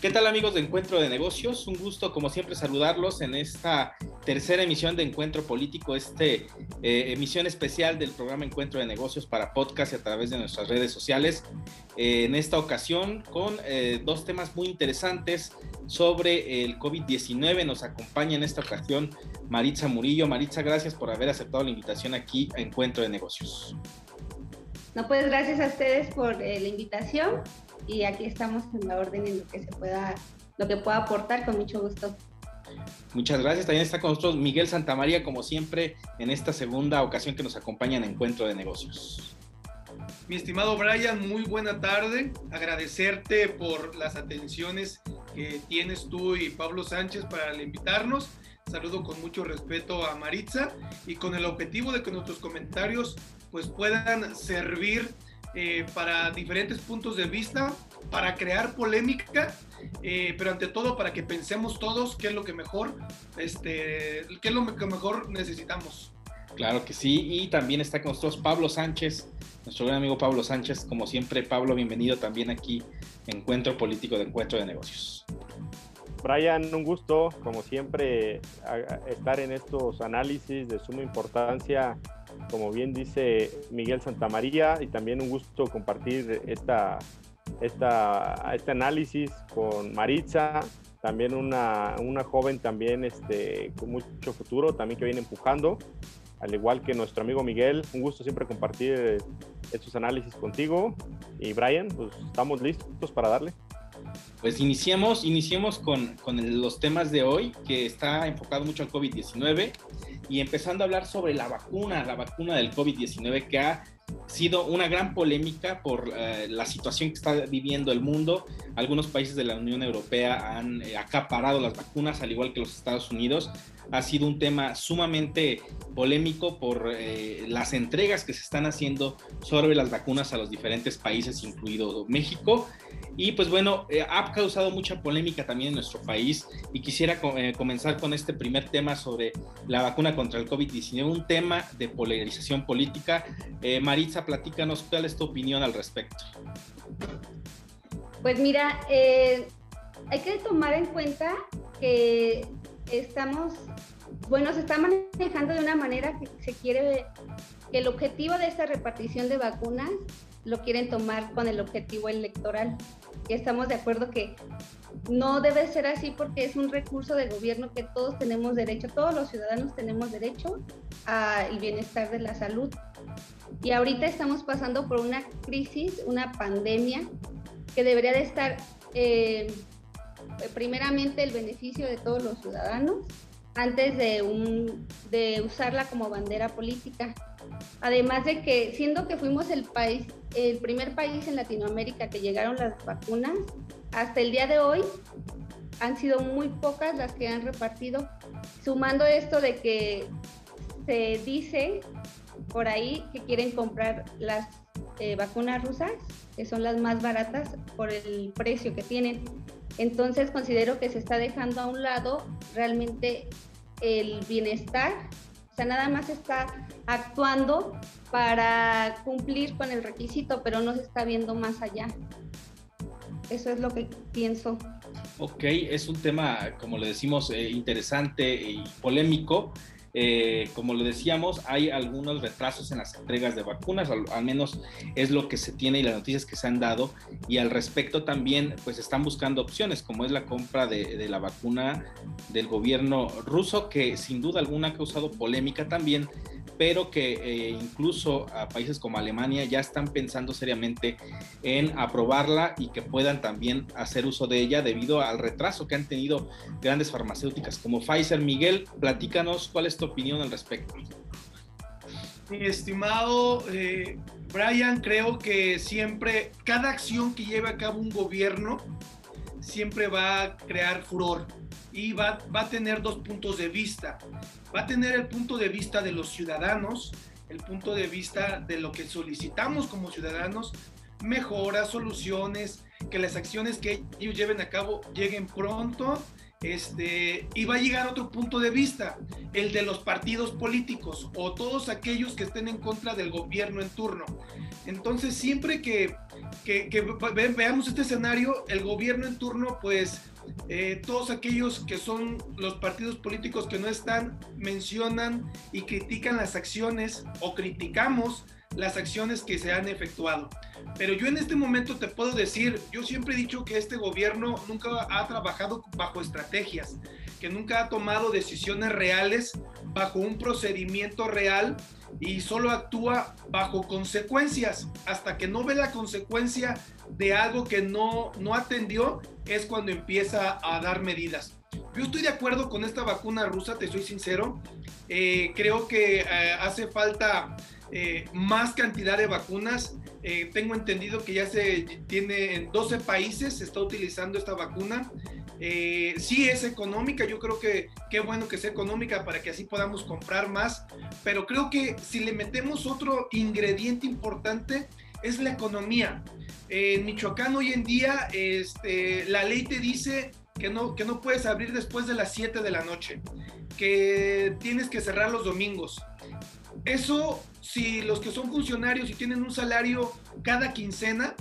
¿Qué tal amigos de Encuentro de Negocios? Un gusto como siempre saludarlos en esta tercera emisión de Encuentro Político, este eh, emisión especial del programa Encuentro de Negocios para podcast y a través de nuestras redes sociales. Eh, en esta ocasión con eh, dos temas muy interesantes sobre el COVID-19. Nos acompaña en esta ocasión Maritza Murillo. Maritza, gracias por haber aceptado la invitación aquí a Encuentro de Negocios. No, pues gracias a ustedes por la invitación y aquí estamos en la orden en lo que se pueda, lo que pueda aportar con mucho gusto. Muchas gracias. También está con nosotros Miguel Santamaría, como siempre, en esta segunda ocasión que nos acompaña en Encuentro de Negocios. Mi estimado Brian, muy buena tarde. Agradecerte por las atenciones que tienes tú y Pablo Sánchez para invitarnos. Saludo con mucho respeto a Maritza y con el objetivo de que nuestros comentarios pues puedan servir eh, para diferentes puntos de vista, para crear polémica, eh, pero ante todo para que pensemos todos qué es lo que mejor, este, qué es lo que mejor necesitamos. Claro que sí, y también está con nosotros Pablo Sánchez, nuestro gran amigo Pablo Sánchez. Como siempre, Pablo, bienvenido también aquí, Encuentro Político de Encuentro de Negocios. Brian, un gusto, como siempre, estar en estos análisis de suma importancia como bien dice Miguel Santamaría, y también un gusto compartir esta, esta, este análisis con Maritza, también una, una joven también este, con mucho futuro, también que viene empujando, al igual que nuestro amigo Miguel, un gusto siempre compartir estos análisis contigo. Y Brian, pues estamos listos para darle. Pues iniciemos, iniciemos con, con los temas de hoy, que está enfocado mucho al COVID-19 y empezando a hablar sobre la vacuna, la vacuna del COVID-19 que ha sido una gran polémica por eh, la situación que está viviendo el mundo. Algunos países de la Unión Europea han eh, acaparado las vacunas, al igual que los Estados Unidos. Ha sido un tema sumamente polémico por eh, las entregas que se están haciendo sobre las vacunas a los diferentes países, incluido México. Y pues bueno, ha causado mucha polémica también en nuestro país y quisiera comenzar con este primer tema sobre la vacuna contra el COVID-19, un tema de polarización política. Maritza, platícanos cuál es tu opinión al respecto. Pues mira, eh, hay que tomar en cuenta que estamos, bueno, se está manejando de una manera que se quiere, que el objetivo de esta repartición de vacunas lo quieren tomar con el objetivo electoral. Y estamos de acuerdo que no debe ser así porque es un recurso del gobierno que todos tenemos derecho, todos los ciudadanos tenemos derecho al bienestar de la salud. Y ahorita estamos pasando por una crisis, una pandemia, que debería de estar eh, primeramente el beneficio de todos los ciudadanos antes de, de usarla como bandera política. Además de que, siendo que fuimos el país, el primer país en Latinoamérica que llegaron las vacunas, hasta el día de hoy han sido muy pocas las que han repartido, sumando esto de que se dice por ahí que quieren comprar las eh, vacunas rusas, que son las más baratas por el precio que tienen. Entonces considero que se está dejando a un lado realmente el bienestar, o sea, nada más está actuando para cumplir con el requisito, pero no se está viendo más allá. Eso es lo que pienso. Ok, es un tema, como le decimos, eh, interesante y polémico. Eh, como lo decíamos, hay algunos retrasos en las entregas de vacunas, al, menos es lo que se tiene y las noticias que se han dado. Y al respecto también, pues están buscando opciones, como es la compra de, de la vacuna del gobierno ruso, que sin duda alguna ha causado polémica también pero que eh, incluso a países como Alemania ya están pensando seriamente en aprobarla y que puedan también hacer uso de ella debido al retraso que han tenido grandes farmacéuticas como Pfizer. Miguel, platícanos cuál es tu opinión al respecto. Mi estimado eh, Brian, creo que siempre, cada acción que lleve a cabo un gobierno, siempre va a crear furor y va, va a tener dos puntos de vista va a tener el punto de vista de los ciudadanos, el punto de vista de lo que solicitamos como ciudadanos, mejoras, soluciones, que las acciones que ellos lleven a cabo lleguen pronto este, y va a llegar otro punto de vista, el de los partidos políticos o todos aquellos que estén en contra del gobierno en turno. Entonces, siempre que, veamos este escenario, el gobierno en turno, pues eh, todos aquellos que son los partidos políticos que no están, mencionan y critican las acciones o criticamos las acciones que se han efectuado. Pero yo en este momento te puedo decir, yo siempre he dicho que este gobierno nunca ha trabajado bajo estrategias, que nunca ha tomado decisiones reales bajo un procedimiento real y solo actúa bajo consecuencias. Hasta que no ve la consecuencia de algo que no, no atendió, es cuando empieza a dar medidas. Yo estoy de acuerdo con esta vacuna rusa, te soy sincero. Eh, creo que eh, hace falta eh, más cantidad de vacunas. Eh, tengo entendido que ya se tiene en 12 países, se está utilizando esta vacuna. Eh, sí es económica, yo creo que qué bueno que sea económica para que así podamos comprar más, pero creo que si le metemos otro ingrediente importante es la economía. En Michoacán hoy en día este, la ley te dice que no, que no puedes abrir después de las 7 de la noche, que tienes que cerrar los domingos. Eso si los que son funcionarios y tienen un salario cada quincena,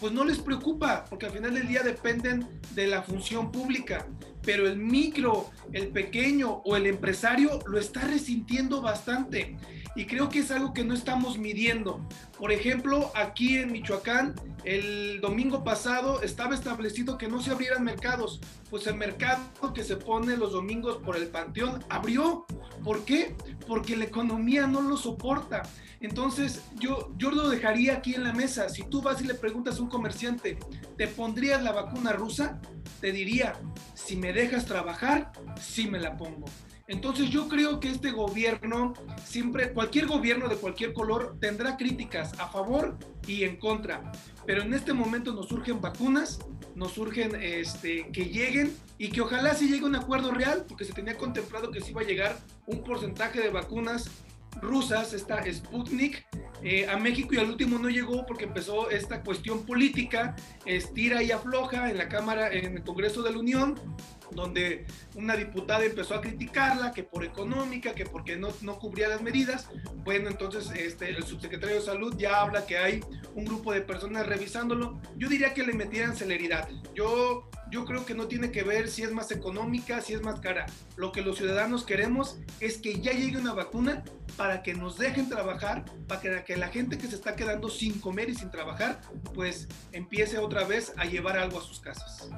pues no les preocupa, porque al final del día dependen de la función pública. Pero el micro, el pequeño o el empresario lo está resintiendo bastante. Y creo que es algo que no estamos midiendo. Por ejemplo, aquí en Michoacán, el domingo pasado estaba establecido que no se abrieran mercados. Pues el mercado que se pone los domingos por el Panteón abrió. ¿Por qué? Porque la economía no lo soporta. Entonces, yo, yo lo dejaría aquí en la mesa. Si tú vas y le preguntas a un comerciante, ¿te pondrías la vacuna rusa? Te diría, si me dejas trabajar, sí me la pongo. Entonces yo creo que este gobierno, siempre, cualquier gobierno de cualquier color tendrá críticas a favor y en contra. Pero en este momento nos surgen vacunas, nos surgen este, que lleguen y que ojalá se llegue un acuerdo real, porque se tenía contemplado que se iba a llegar un porcentaje de vacunas rusas, esta Sputnik, eh, a México y al último no llegó porque empezó esta cuestión política, estira y afloja en la Cámara, en el Congreso de la Unión, donde una diputada empezó a criticarla, que por económica, que porque no, no cubría las medidas. Bueno, entonces este, el subsecretario de Salud ya habla que hay un grupo de personas revisándolo. Yo diría que le metieran celeridad. Yo, yo creo que no tiene que ver si es más económica, si es más cara. Lo que los ciudadanos queremos es que ya llegue una vacuna para que nos dejen trabajar, para que la gente que se está quedando sin comer y sin trabajar, pues empiece otra vez a llevar algo a sus casas.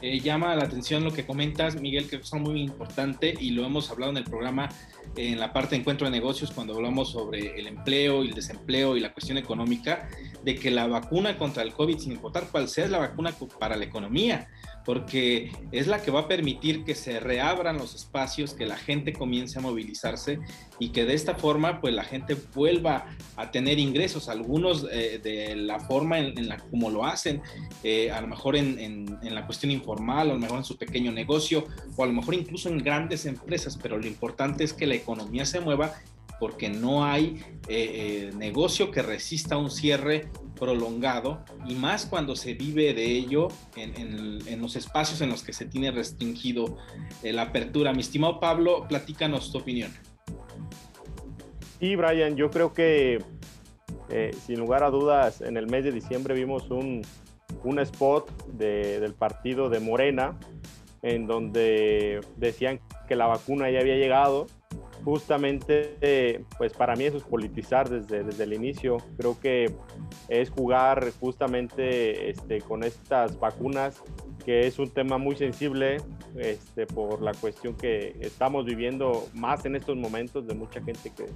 Eh, llama la atención lo que comentas, Miguel, que es muy importante y lo hemos hablado en el programa en la parte de encuentro de negocios cuando hablamos sobre el empleo y el desempleo y la cuestión económica, de que la vacuna contra el COVID, sin importar cuál sea, es la vacuna para la economía porque es la que va a permitir que se reabran los espacios, que la gente comience a movilizarse y que de esta forma pues la gente vuelva a tener ingresos, algunos eh, de la forma en, la como lo hacen, eh, a lo mejor en, en, la cuestión informal, a lo mejor en su pequeño negocio o a lo mejor incluso en grandes empresas, pero lo importante es que la economía se mueva porque no hay eh, negocio que resista un cierre prolongado y más cuando se vive de ello en, los espacios en los que se tiene restringido eh, la apertura. Mi estimado Pablo, platícanos tu opinión. Sí, Brian, yo creo que eh, sin lugar a dudas en el mes de diciembre vimos un, un spot del partido de Morena en donde decían que la vacuna ya había llegado justamente, pues para mí eso es politizar desde, desde el inicio. Creo que es jugar justamente este, con estas vacunas, que es un tema muy sensible este, por la cuestión que estamos viviendo más en estos momentos de mucha gente que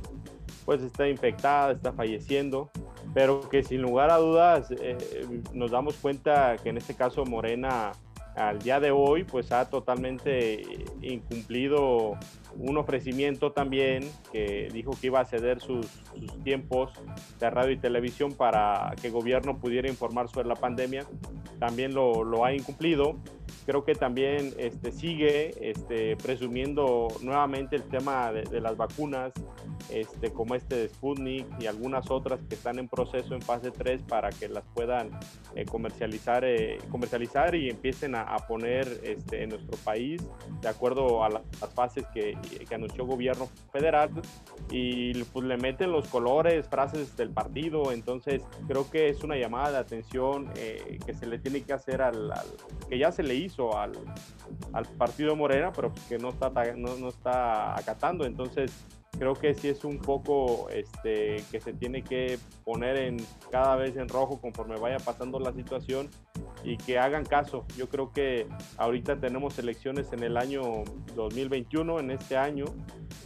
pues está infectada, está falleciendo, pero que sin lugar a dudas eh, nos damos cuenta que en este caso Morena al día de hoy pues ha totalmente incumplido un ofrecimiento también que dijo que iba a ceder sus, tiempos de radio y televisión para que el gobierno pudiera informar sobre la pandemia. También lo, lo, ha incumplido creo que también este, sigue este, presumiendo nuevamente el tema de, las vacunas, este, como este de Sputnik y algunas otras que están en proceso en fase 3 para que las puedan eh, comercializar, eh, comercializar y empiecen a, poner este, en nuestro país de acuerdo a las fases que, que anunció gobierno federal. Y pues le meten los colores, frases del partido, entonces creo que es una llamada de atención eh, que se le tiene que hacer al, que ya se le hizo al, al partido Morena, pero que no está, no, no está acatando, entonces creo que sí es un poco este, que se tiene que poner en cada vez en rojo conforme vaya pasando la situación y que hagan caso. Yo creo que ahorita tenemos elecciones en el año 2021, en este año,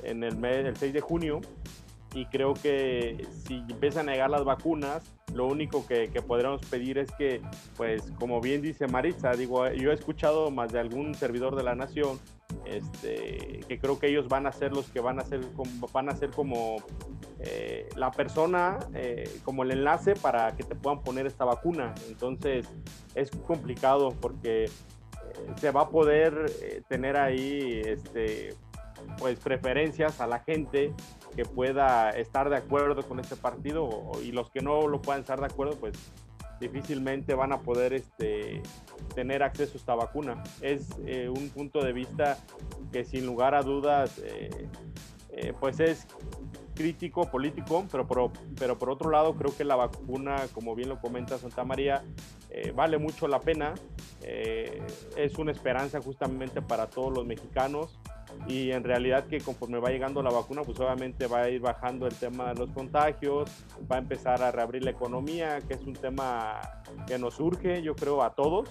en el mes, el 6 de junio, y creo que si empiezan a negar las vacunas, lo único que, que, podríamos pedir es que, pues, como bien dice Maritza, digo, yo he escuchado más de algún servidor de la nación este, que creo que ellos van a ser los que van a ser, van a ser como eh, la persona, eh, como el enlace para que te puedan poner esta vacuna. Entonces es complicado porque eh, se va a poder tener ahí este, pues preferencias a la gente que pueda estar de acuerdo con este partido y los que no lo puedan estar de acuerdo pues difícilmente van a poder este, tener acceso a esta vacuna. Es eh, un punto de vista que sin lugar a dudas eh, eh, pues es crítico, político, pero por, pero por otro lado creo que la vacuna, como bien lo comenta Santa María, vale mucho la pena. es una esperanza justamente para todos los mexicanos y en realidad que conforme va llegando la vacuna, pues obviamente va a ir bajando el tema de los contagios, va a empezar a reabrir la economía, que es un tema que nos urge, yo creo, a todos,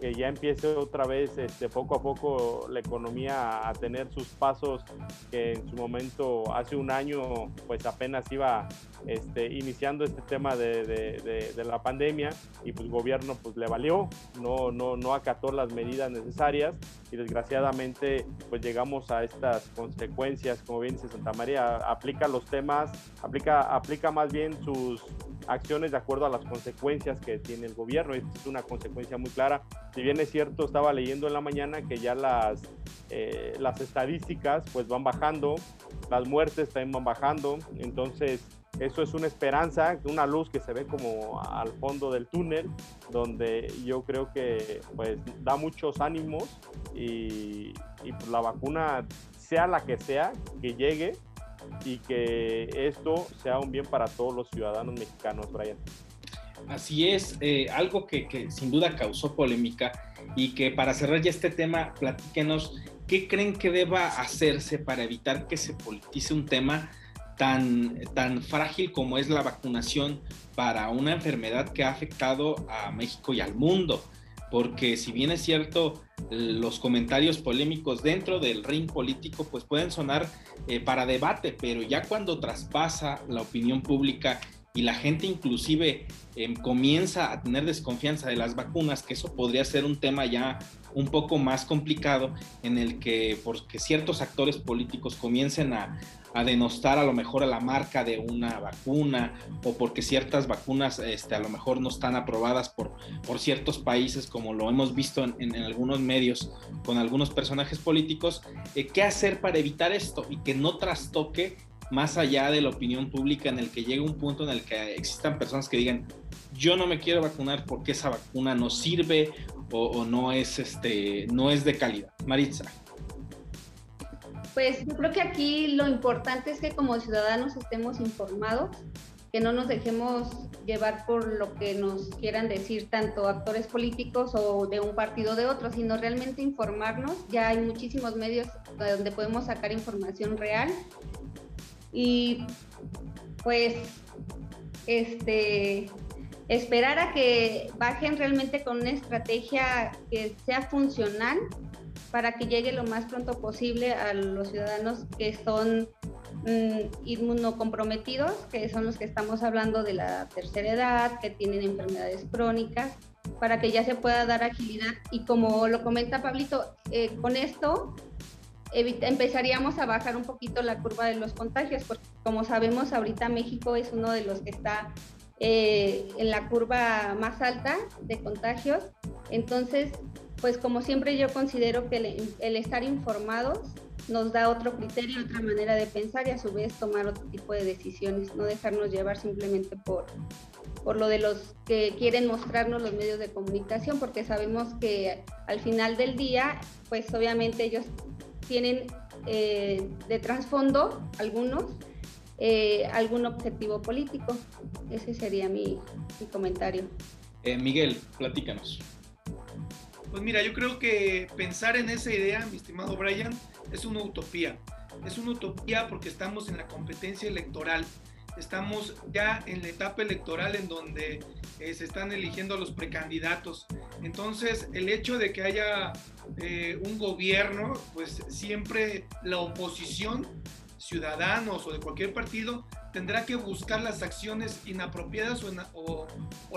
que ya empiece otra vez este, poco a poco la economía a tener sus pasos que en su momento, hace un año, pues apenas iba este, iniciando este tema de, la pandemia y pues el gobierno pues le valió, no, no, no acató las medidas necesarias y desgraciadamente pues llegamos a estas consecuencias, como bien dice Santa María, aplica los temas, aplica, aplica más bien sus acciones de acuerdo a las consecuencias que tiene el gobierno. Esta es una consecuencia muy clara. Si bien es cierto, estaba leyendo en la mañana que ya las, eh, las estadísticas pues van bajando, las muertes también van bajando, entonces eso es una esperanza, una luz que se ve como al fondo del túnel, donde yo creo que pues da muchos ánimos y, y pues, la vacuna, sea la que sea, que llegue y que esto sea un bien para todos los ciudadanos mexicanos, Brian. Así es, eh, algo que, que, sin duda causó polémica y que para cerrar ya este tema, platíquenos qué creen que deba hacerse para evitar que se politice un tema tan, tan frágil como es la vacunación para una enfermedad que ha afectado a México y al mundo. Porque si bien es cierto, los comentarios polémicos dentro del ring político pues pueden sonar eh, para debate, pero ya cuando traspasa la opinión pública y la gente inclusive em, comienza a tener desconfianza de las vacunas, que eso podría ser un tema ya un poco más complicado en el que porque ciertos actores políticos comiencen a, a denostar a lo mejor a la marca de una vacuna o porque ciertas vacunas este, a lo mejor no están aprobadas por, por ciertos países como lo hemos visto en, algunos medios con algunos personajes políticos, eh, ¿qué hacer para evitar esto y que no trastoque más allá de la opinión pública en el que llegue un punto en el que existan personas que digan yo no me quiero vacunar porque esa vacuna no sirve o, o no es este no es de calidad. Maritza. Pues yo creo que aquí lo importante es que como ciudadanos estemos informados, que no nos dejemos llevar por lo que nos quieran decir tanto actores políticos o de un partido o de otro, sino realmente informarnos. Ya hay muchísimos medios donde podemos sacar información real y pues este esperar a que bajen realmente con una estrategia que sea funcional para que llegue lo más pronto posible a los ciudadanos que son mm, inmunocomprometidos, que son los que estamos hablando de la tercera edad, que tienen enfermedades crónicas, para que ya se pueda dar agilidad. Y como lo comenta Pablito, eh, con esto empezaríamos a bajar un poquito la curva de los contagios, porque como sabemos ahorita México es uno de los que está eh, en la curva más alta de contagios. Entonces, pues como siempre yo considero que el, estar informados nos da otro criterio, otra manera de pensar y a su vez tomar otro tipo de decisiones, no dejarnos llevar simplemente por, por lo de los que quieren mostrarnos los medios de comunicación, porque sabemos que al final del día, pues obviamente ellos tienen eh, de trasfondo algunos eh, algún objetivo político. Ese sería mi, comentario. Eh, Miguel, platícanos. Pues mira, yo creo que pensar en esa idea, mi estimado Brian, es una utopía. Es una utopía porque estamos en la competencia electoral. Estamos ya en la etapa electoral en donde eh, se están eligiendo los precandidatos. Entonces, el hecho de que haya un gobierno, pues siempre la oposición ciudadanos o de cualquier partido tendrá que buscar las acciones inapropiadas o,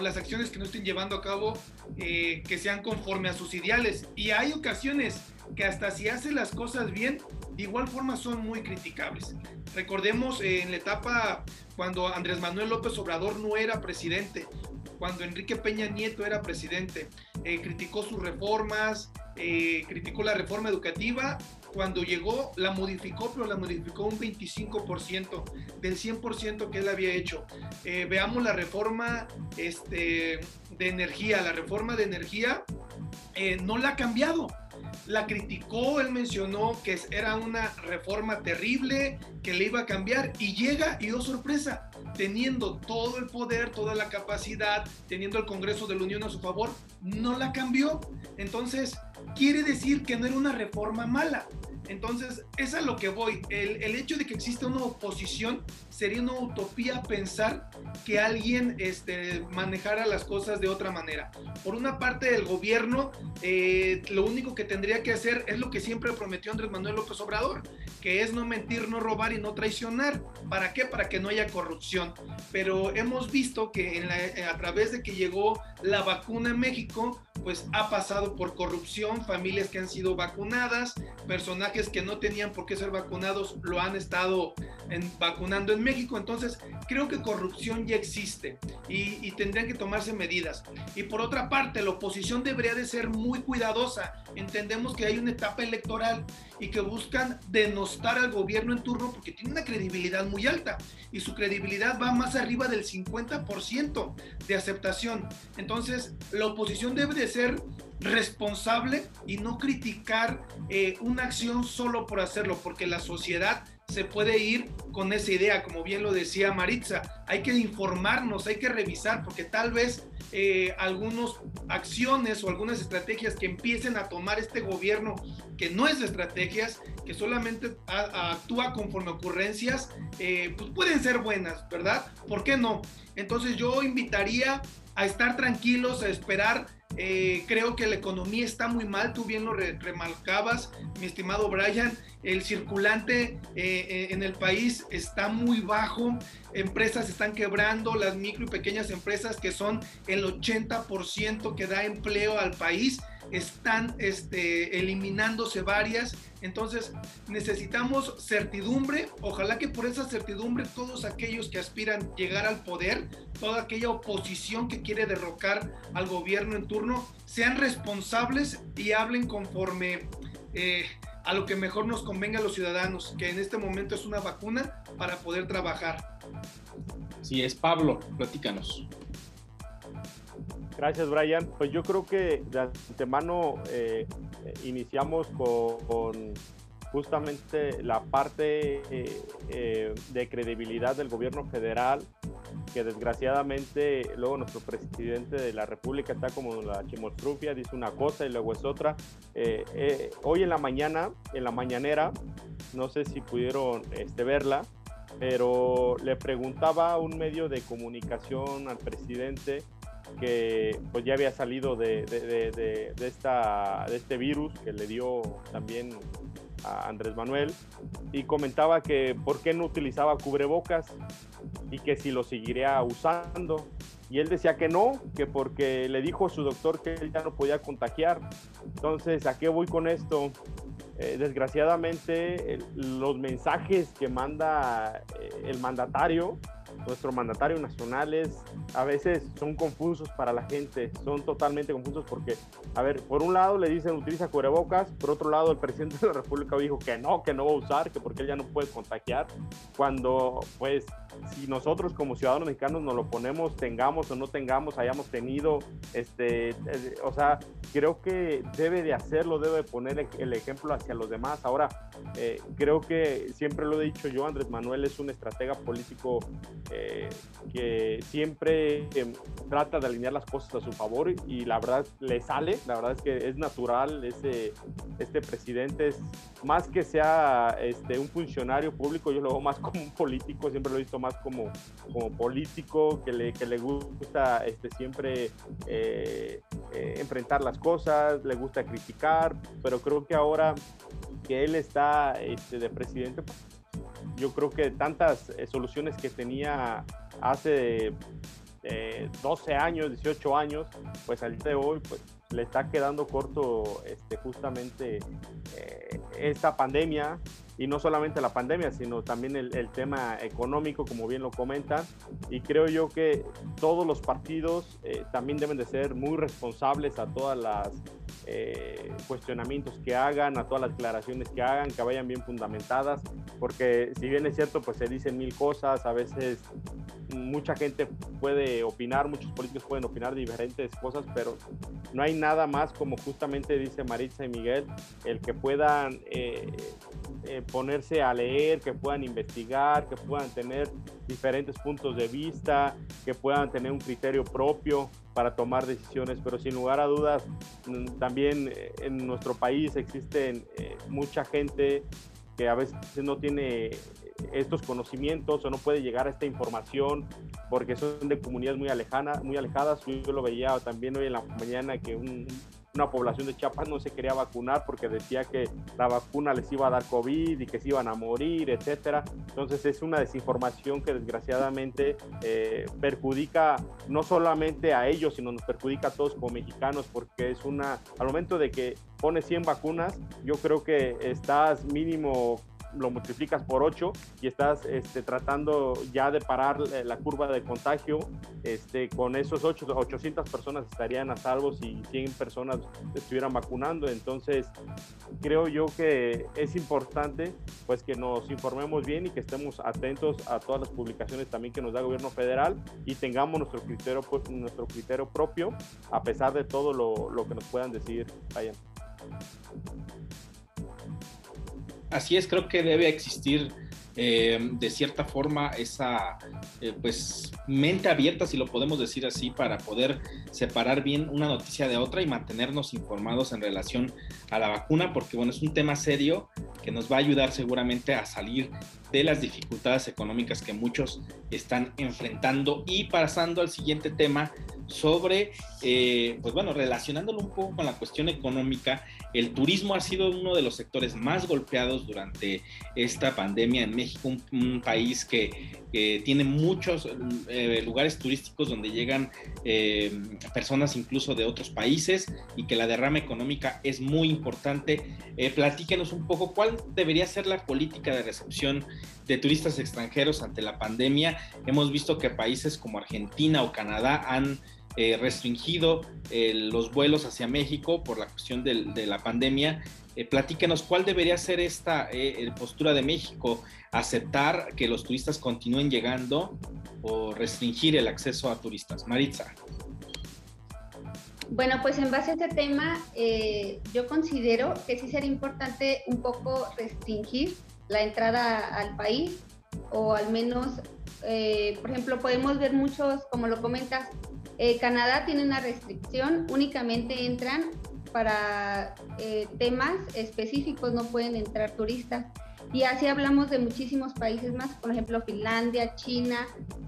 las acciones que no estén llevando a cabo eh, que sean conforme a sus ideales. Y hay ocasiones que hasta si hace las cosas bien, de igual forma son muy criticables. Recordemos eh, en la etapa cuando Andrés Manuel López Obrador no era presidente, cuando Enrique Peña Nieto era presidente, eh, criticó sus reformas, criticó la reforma educativa cuando llegó la modificó, pero la modificó un 25% del 100% que él había hecho. Eh, veamos la reforma este, de energía. La reforma de energía eh, no la ha cambiado. La criticó, él mencionó que era una reforma terrible, que le iba a cambiar y llega y dio sorpresa, teniendo todo el poder, toda la capacidad, teniendo el Congreso de la Unión a su favor, no la cambió. Entonces, quiere decir que no era una reforma mala. Entonces, es a lo que voy. El, hecho de que exista una oposición sería una utopía pensar que alguien este, manejara las cosas de otra manera. Por una parte, el gobierno eh, lo único que tendría que hacer es lo que siempre prometió Andrés Manuel López Obrador, que es no mentir, no robar y no traicionar. ¿Para qué? Para que no haya corrupción. Pero hemos visto que a través de que llegó la vacuna en México, pues ha pasado por corrupción, familias que han sido vacunadas, personajes que no tenían por qué ser vacunados lo han estado vacunando en México. Entonces, creo que corrupción ya existe y, y, tendrían que tomarse medidas. Y por otra parte, la oposición debería de ser muy cuidadosa. Entendemos que hay una etapa electoral y que buscan denostar al gobierno en turno porque tiene una credibilidad muy alta y su credibilidad va más arriba del 50% de aceptación. Entonces, la oposición debe de ser responsable y no criticar eh, una acción solo por hacerlo, porque la sociedad se puede ir con esa idea, como bien lo decía Maritza, hay que informarnos, hay que revisar, porque tal vez eh, algunas acciones o algunas estrategias que empiecen a tomar este gobierno, que no es de estrategias, que solamente actúa conforme ocurrencias, eh, pues pueden ser buenas, ¿verdad? ¿Por qué no? Entonces yo invitaría a estar tranquilos, a esperar eh, creo que la economía está muy mal, tú bien lo remarcabas, mi estimado Brian, el circulante eh, eh, en el país está muy bajo, empresas están quebrando, las micro y pequeñas empresas que son el 80% que da empleo al país, están este, eliminándose varias. Entonces necesitamos certidumbre. Ojalá que por esa certidumbre todos aquellos que aspiran llegar al poder, toda aquella oposición que quiere derrocar al gobierno en turno, sean responsables y hablen conforme eh, a lo que mejor nos convenga a los ciudadanos, que en este momento es una vacuna para poder trabajar. Sí, es Pablo, platícanos. Gracias, Brian. Pues yo creo que de antemano eh, iniciamos con, justamente la parte eh, eh, de credibilidad del gobierno federal, que desgraciadamente luego nuestro presidente de la República está como la chimoltrufia, dice una cosa y luego es otra. hoy en la mañana, en la mañanera, no sé si pudieron este, verla, pero le preguntaba a un medio de comunicación al presidente que pues ya había salido de, de, de, esta, de este virus que le dio también a Andrés Manuel y comentaba que por qué no utilizaba cubrebocas y que si lo seguiría usando. Y él decía que no, que porque le dijo su doctor que él ya no podía contagiar. Entonces, ¿a qué voy con esto? Eh, desgraciadamente, los mensajes que manda eh, el mandatario nuestro mandatario nacional es, a veces son confusos para la gente, son totalmente confusos porque, a ver, por un lado le dicen utiliza cubrebocas, por otro lado el presidente de la República dijo que no, que no va a usar, que porque él ya no puede contagiar, cuando pues si nosotros como ciudadanos mexicanos nos lo ponemos, tengamos o no tengamos, hayamos tenido, este, eh, o sea, creo que debe de hacerlo, debe de poner el ejemplo hacia los demás. Ahora, eh, creo que siempre lo he dicho yo, Andrés Manuel es un estratega político eh, que siempre trata de alinear las cosas a su favor y la verdad le sale, la verdad es que es natural, ese, este presidente es más que sea este, un funcionario público, yo lo veo más como un político, siempre lo he visto más como, como político, que le, que le gusta este, siempre eh, eh, enfrentar las cosas, le gusta criticar, pero creo que ahora que él está este, de presidente, yo creo que tantas eh, soluciones que tenía hace 12 años, 18 años, pues al día de hoy, pues le está quedando corto este, justamente esta pandemia y no solamente la pandemia, sino también el, tema económico, como bien lo comentan. Y creo yo que todos los partidos eh, también deben de ser muy responsables a todas las eh, cuestionamientos que hagan, a todas las declaraciones que hagan, que vayan bien fundamentadas, porque si bien es cierto, pues se dicen mil cosas, a veces mucha gente puede opinar, muchos políticos pueden opinar diferentes cosas, pero no hay nada más como justamente dice Maritza y Miguel, el que puedan eh, eh, ponerse a leer, que puedan investigar, que puedan tener diferentes puntos de vista, que puedan tener un criterio propio para tomar decisiones, pero sin lugar a dudas, mm, también eh, en nuestro país existen eh, mucha gente que a veces no tiene estos conocimientos o no puede llegar a esta información porque son de comunidades muy, alejadas, muy alejadas. Yo lo veía también hoy en la mañana que un, una población de Chiapas no se quería vacunar porque decía que la vacuna les iba a dar COVID y que se iban a morir, etcétera. Entonces es una desinformación que desgraciadamente eh, perjudica no solamente a ellos, sino nos perjudica a todos como mexicanos porque es una, al momento de que pones 100 vacunas, yo creo que estás mínimo lo multiplicas por 8 y estás este, tratando ya de parar la curva de contagio, este, con esos 8, 800 personas estarían a salvo si 100 personas estuvieran vacunando. Entonces, creo yo que es importante pues que nos informemos bien y que estemos atentos a todas las publicaciones también que nos da el gobierno federal y tengamos nuestro criterio, pues, nuestro criterio propio a pesar de todo lo, lo que nos puedan decir. Vayan. Así es, creo que debe existir eh, de cierta forma esa eh, pues mente abierta, si lo podemos decir así, para poder separar bien una noticia de otra y mantenernos informados en relación a la vacuna, porque bueno, es un tema serio que nos va a ayudar seguramente a salir de las dificultades económicas que muchos están enfrentando. Y pasando al siguiente tema sobre, eh, pues bueno, relacionándolo un poco con la cuestión económica, el turismo ha sido uno de los sectores más golpeados durante esta pandemia en México, un, país que, tiene muchos eh, lugares turísticos donde llegan eh, personas incluso de otros países y que la derrama económica es muy importante. platíquenos un poco cuál debería ser la política de recepción de turistas extranjeros ante la pandemia. Hemos visto que países como Argentina o Canadá han eh, restringido eh, los vuelos hacia México por la cuestión de la pandemia. Eh, cuál debería ser esta postura de México, aceptar que los turistas continúen llegando o restringir el acceso a turistas. Maritza. Bueno, pues en base a este tema, yo considero que sí sería importante un poco restringir la entrada al país o al menos, eh, por ejemplo, podemos ver muchos, como lo comentas, eh, Canadá tiene una restricción, únicamente entran para eh, temas específicos, no pueden entrar turistas. Y así hablamos de muchísimos países más, por ejemplo, Finlandia, China,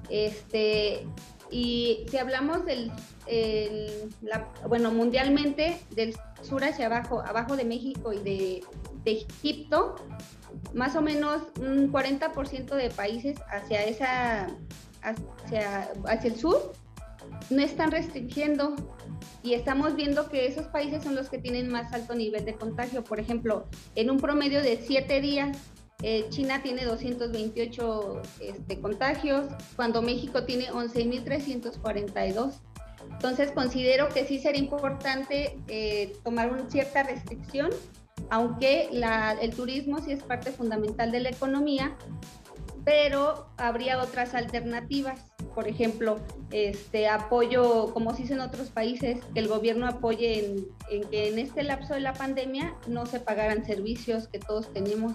este, y si hablamos del, bueno, mundialmente, del sur hacia abajo, abajo de México y de, de Egipto, más o menos un 40% de países hacia, esa, hacia, hacia el sur no están restringiendo y estamos viendo que esos países son los que tienen más alto nivel de contagio. Por ejemplo, en un promedio de siete días eh, China tiene 228 este, contagios, cuando México tiene 11.342. Entonces considero que sí sería importante eh, tomar una cierta restricción, aunque el turismo sí es parte fundamental de la economía, pero habría otras alternativas. Por ejemplo, este apoyo, como se dice en otros países, que el gobierno apoye en, que en este lapso de la pandemia no se pagaran servicios que todos tenemos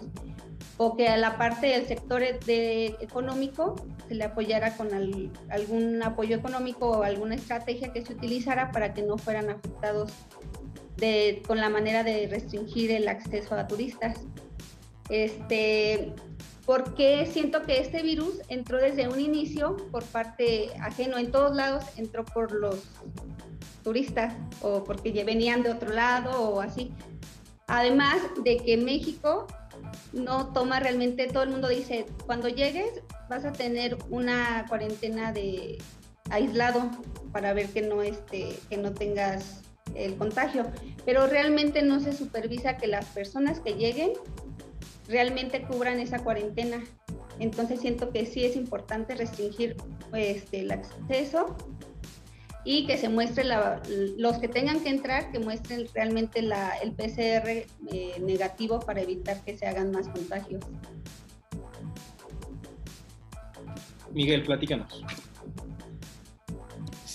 o que a la parte del sector de, económico se le apoyara con algún apoyo económico o alguna estrategia que se utilizara para que no fueran afectados de, con la manera de restringir el acceso a turistas. Este, porque siento que este virus entró desde un inicio por parte ajeno en todos lados, entró por los turistas o porque venían de otro lado o así. Además de que México no toma realmente, todo el mundo dice, cuando llegues vas a tener una cuarentena de aislado para ver que no, este, que no tengas el contagio, pero realmente no se supervisa que las personas que lleguen realmente cubran esa cuarentena. Entonces siento que sí es importante restringir este, el acceso y que se muestre los que tengan que entrar, que muestren realmente el PCR eh, negativo para evitar que se hagan más contagios. Miguel, platícanos.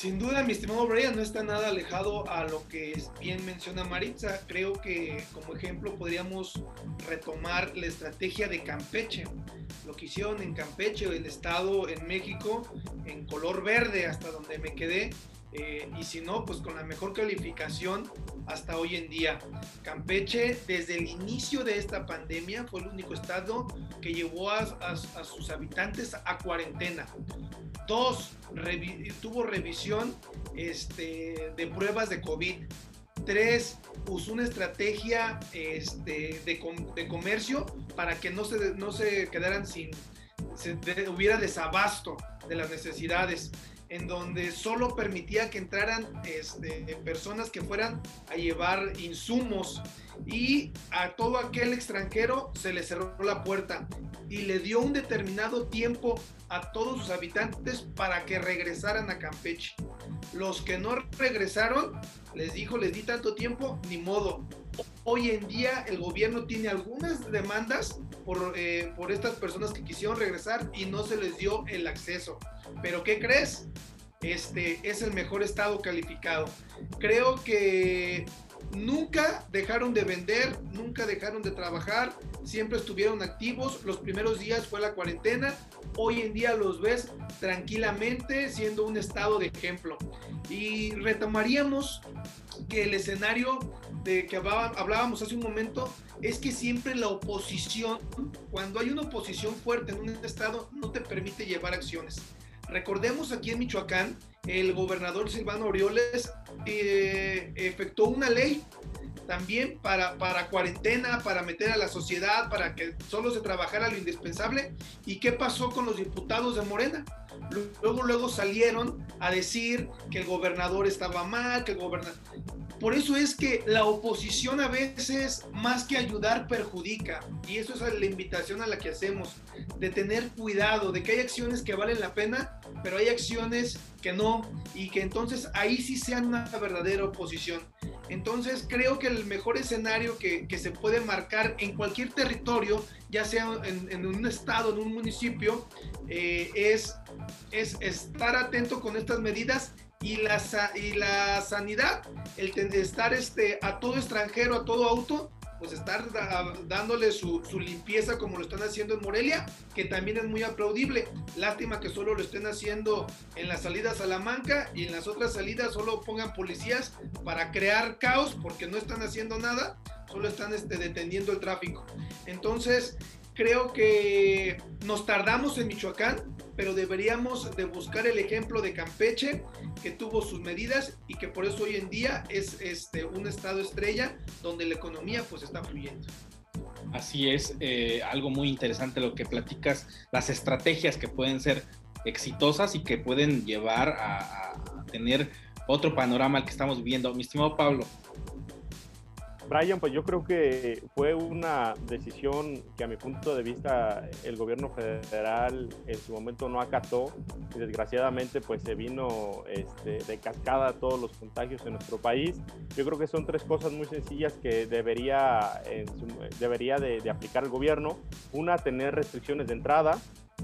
Sin duda, mi estimado Brian, no está nada alejado a lo que bien menciona Maritza. Creo que como ejemplo podríamos retomar la estrategia de Campeche. Lo que hicieron en Campeche, el estado en México, en color verde, hasta donde me quedé, eh, y si no, pues con la mejor calificación hasta hoy en día. Campeche, desde el inicio de esta pandemia, fue el único estado que llevó a, sus habitantes a cuarentena. Dos, tuvo revisión este, de pruebas de COVID. Tres, usó una estrategia este, de, comercio para que no se, no se quedaran sin, se, hubiera desabasto de las necesidades en donde solo permitía que entraran este, personas que fueran a llevar insumos y a todo aquel extranjero se le cerró la puerta y le dio un determinado tiempo a todos sus habitantes para que regresaran a Campeche. Los que no regresaron, les dijo, les di tanto tiempo, ni modo. Hoy en día el gobierno tiene algunas demandas por, eh, por estas personas que quisieron regresar y no se les dio el acceso. Pero ¿qué crees? Este es el mejor estado calificado. Creo que nunca dejaron de vender, nunca dejaron de trabajar, siempre estuvieron activos. Los primeros días fue la cuarentena, hoy en día los ves tranquilamente siendo un estado de ejemplo. Y retomaríamos que el escenario de que hablábamos hace un momento es que siempre la oposición, cuando hay una oposición fuerte en un estado, no te permite llevar acciones. Recordemos aquí en Michoacán, el gobernador Silvano Orioles eh, efectuó una ley también para, para cuarentena, para meter a la sociedad, para que solo se trabajara lo indispensable. ¿Y qué pasó con los diputados de Morena? Luego, luego salieron a decir que el gobernador estaba mal, que el gobernador... Por eso es que la oposición a veces, más que ayudar, perjudica. Y eso es la invitación a la que hacemos, de tener cuidado, de que hay acciones que valen la pena, pero hay acciones que no, y que entonces ahí sí sean una verdadera oposición. Entonces creo que el mejor escenario que, se puede marcar en cualquier territorio, ya sea en, un estado, en un municipio, eh, es, es estar atento con estas medidas y la, y la sanidad, el estar este, a todo extranjero, a todo auto, pues estar dándole su, limpieza como lo están haciendo en Morelia, que también es muy aplaudible. Lástima que solo lo estén haciendo en las salidas a Salamanca y en las otras salidas solo pongan policías para crear caos porque no están haciendo nada, solo están este, deteniendo el tráfico. Entonces, creo que nos tardamos en Michoacán, pero deberíamos de buscar el ejemplo de Campeche, que tuvo sus medidas y que por eso hoy en día es este, un estado estrella donde la economía pues está fluyendo. Así es, eh, algo muy interesante lo que platicas, las estrategias que pueden ser exitosas y que pueden llevar a, a tener otro panorama al que estamos viviendo. Mi estimado Pablo, Brian, pues yo creo que fue una decisión que a mi punto de vista el gobierno federal en su momento no acató y desgraciadamente pues se vino este, de cascada todos los contagios en nuestro país. Yo creo que son tres cosas muy sencillas que debería, debería de, de aplicar el gobierno. Una, tener restricciones de entrada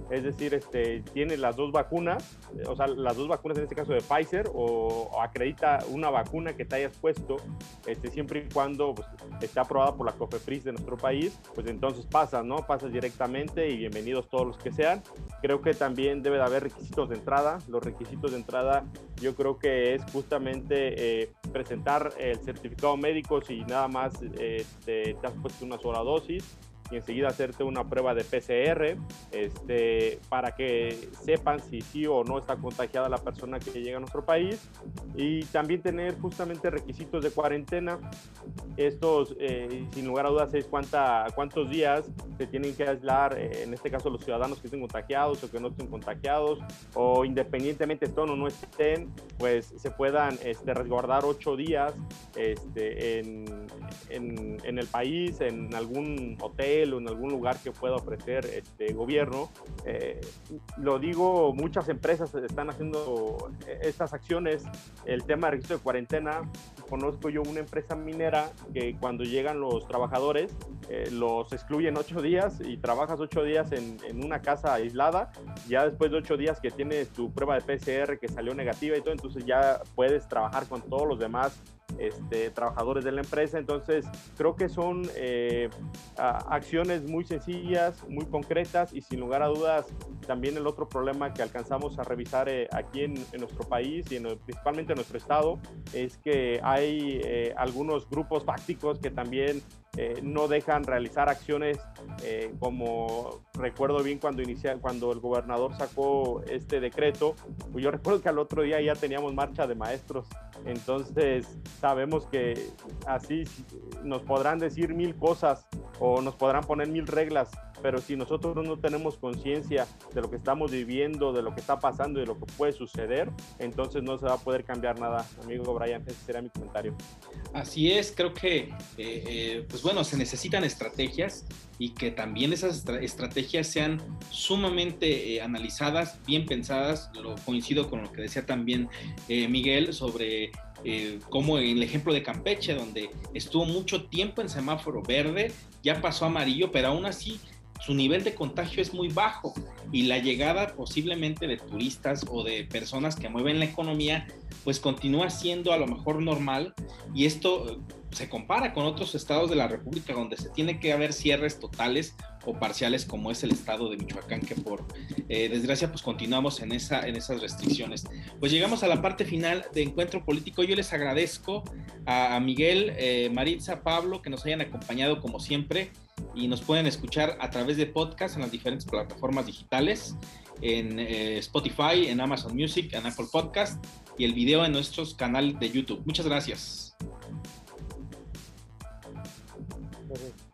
es decir, este, tiene las dos vacunas, o sea, las dos vacunas en este caso de Pfizer, o, acredita una vacuna que te hayas puesto, este, siempre y cuando pues, esté aprobada por la COFEPRIS de nuestro país, pues entonces pasas, ¿no? Pasas directamente y bienvenidos todos los que sean. Creo que también debe de haber requisitos de entrada. Los requisitos de entrada yo creo que es justamente eh, presentar el certificado médico si nada más eh, te, te has puesto una sola dosis y enseguida hacerte una prueba de PCR este, para que sepan si sí o no está contagiada la persona que llega a nuestro país y también tener justamente requisitos de cuarentena. Estos, eh, sin lugar a dudas, es cuánta, cuántos días se tienen que aislar, eh, en este caso los ciudadanos que estén contagiados o que no estén contagiados, o independientemente estén o no estén, pues se puedan este, resguardar ocho días este, en, en, en el país, en algún hotel o en algún lugar que pueda ofrecer este gobierno. Eh, lo digo, muchas empresas están haciendo estas acciones. El tema de registro de cuarentena, conozco yo una empresa minera que cuando llegan los trabajadores eh, los excluyen ocho días y trabajas ocho días en, en, una casa aislada. Ya después de ocho días que tienes tu prueba de PCR que salió negativa y todo, entonces ya puedes trabajar con todos los demás este, trabajadores de la empresa. Entonces, creo que son eh, acciones muy sencillas, muy concretas y sin lugar a dudas, también el otro problema que alcanzamos a revisar eh, aquí en, nuestro país y principalmente en nuestro estado es que hay eh, algunos grupos tácticos que también eh, no dejan realizar acciones eh, como recuerdo bien cuando inicia, cuando el gobernador sacó este decreto, pues yo recuerdo que al otro día ya teníamos marcha de maestros, entonces sabemos que así nos podrán decir mil cosas o nos podrán poner mil reglas, pero si nosotros no tenemos conciencia de lo que estamos viviendo, de lo que está pasando y de lo que puede suceder, entonces no se va a poder cambiar nada. Amigo Brian, ese sería mi comentario. Así es, creo que, eh, eh, pues bueno, se necesitan estrategias y que también esas estrategias sean sumamente eh, analizadas, bien pensadas. Lo coincido con lo que decía también Miguel sobre como en el ejemplo de Campeche, donde estuvo mucho tiempo en semáforo verde, ya pasó amarillo, pero aún así su nivel de contagio es muy bajo y la llegada posiblemente de turistas o de personas que mueven la economía pues continúa siendo a lo mejor normal y esto eh, se compara con otros estados de la República donde se tiene que haber cierres totales o parciales como es el estado de Michoacán que por eh, desgracia pues continuamos en, esa, en esas restricciones. Pues llegamos a la parte final de Encuentro Político. Yo les agradezco a, Miguel, eh, Maritza, Pablo que nos hayan acompañado como siempre y nos pueden escuchar a través de podcast en las diferentes plataformas digitales, en eh, Spotify, en Amazon Music, en Apple Podcast y el video en nuestros canales de YouTube. Muchas gracias. gracias.